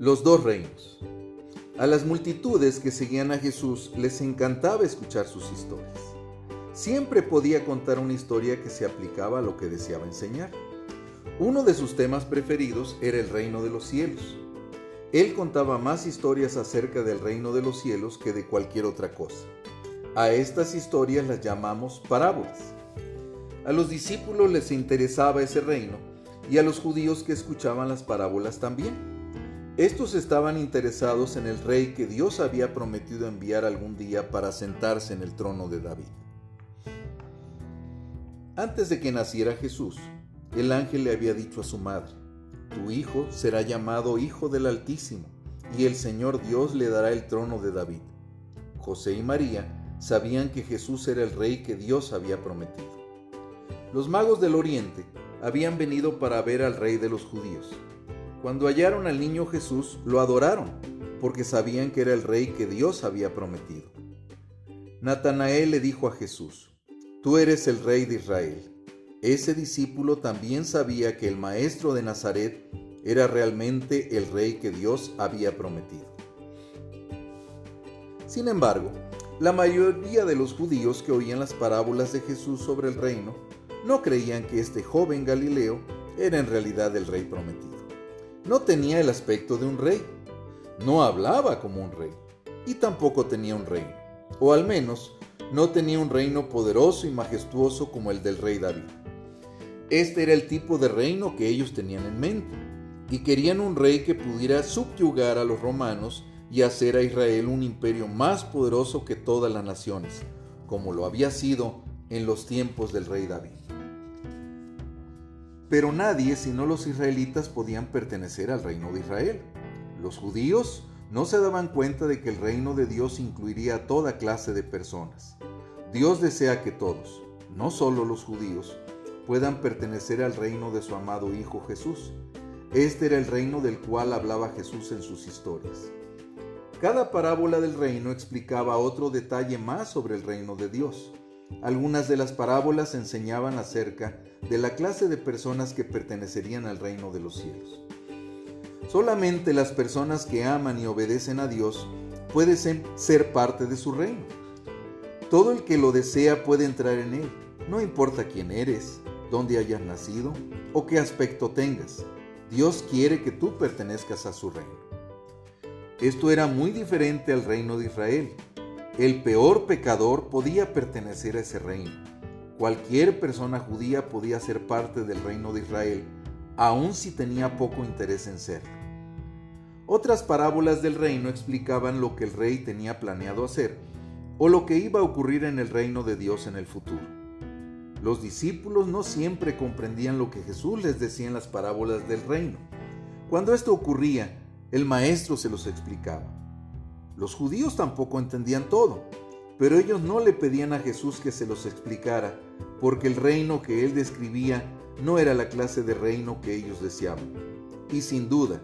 Los dos reinos. A las multitudes que seguían a Jesús les encantaba escuchar sus historias. Siempre podía contar una historia que se aplicaba a lo que deseaba enseñar. Uno de sus temas preferidos era el reino de los cielos. Él contaba más historias acerca del reino de los cielos que de cualquier otra cosa. A estas historias las llamamos parábolas. A los discípulos les interesaba ese reino y a los judíos que escuchaban las parábolas también. Estos estaban interesados en el rey que Dios había prometido enviar algún día para sentarse en el trono de David. Antes de que naciera Jesús, el ángel le había dicho a su madre, Tu hijo será llamado Hijo del Altísimo, y el Señor Dios le dará el trono de David. José y María sabían que Jesús era el rey que Dios había prometido. Los magos del oriente habían venido para ver al rey de los judíos cuando hallaron al niño Jesús, lo adoraron, porque sabían que era el rey que Dios había prometido. Natanael le dijo a Jesús, Tú eres el rey de Israel. Ese discípulo también sabía que el maestro de Nazaret era realmente el rey que Dios había prometido. Sin embargo, la mayoría de los judíos que oían las parábolas de Jesús sobre el reino no creían que este joven Galileo era en realidad el rey prometido no tenía el aspecto de un rey, no hablaba como un rey y tampoco tenía un reino, o al menos no tenía un reino poderoso y majestuoso como el del rey David. Este era el tipo de reino que ellos tenían en mente, y querían un rey que pudiera subyugar a los romanos y hacer a Israel un imperio más poderoso que todas las naciones, como lo había sido en los tiempos del rey David. Pero nadie, sino los israelitas, podían pertenecer al reino de Israel. Los judíos no se daban cuenta de que el reino de Dios incluiría a toda clase de personas. Dios desea que todos, no solo los judíos, puedan pertenecer al reino de su amado Hijo Jesús. Este era el reino del cual hablaba Jesús en sus historias. Cada parábola del reino explicaba otro detalle más sobre el reino de Dios. Algunas de las parábolas enseñaban acerca de la clase de personas que pertenecerían al reino de los cielos. Solamente las personas que aman y obedecen a Dios pueden ser parte de su reino. Todo el que lo desea puede entrar en él, no importa quién eres, dónde hayas nacido o qué aspecto tengas. Dios quiere que tú pertenezcas a su reino. Esto era muy diferente al reino de Israel, el peor pecador podía pertenecer a ese reino. Cualquier persona judía podía ser parte del reino de Israel, aun si tenía poco interés en serlo. Otras parábolas del reino explicaban lo que el rey tenía planeado hacer o lo que iba a ocurrir en el reino de Dios en el futuro. Los discípulos no siempre comprendían lo que Jesús les decía en las parábolas del reino. Cuando esto ocurría, el maestro se los explicaba. Los judíos tampoco entendían todo, pero ellos no le pedían a Jesús que se los explicara, porque el reino que él describía no era la clase de reino que ellos deseaban. Y sin duda,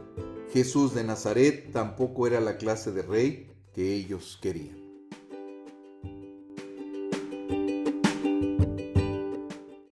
Jesús de Nazaret tampoco era la clase de rey que ellos querían.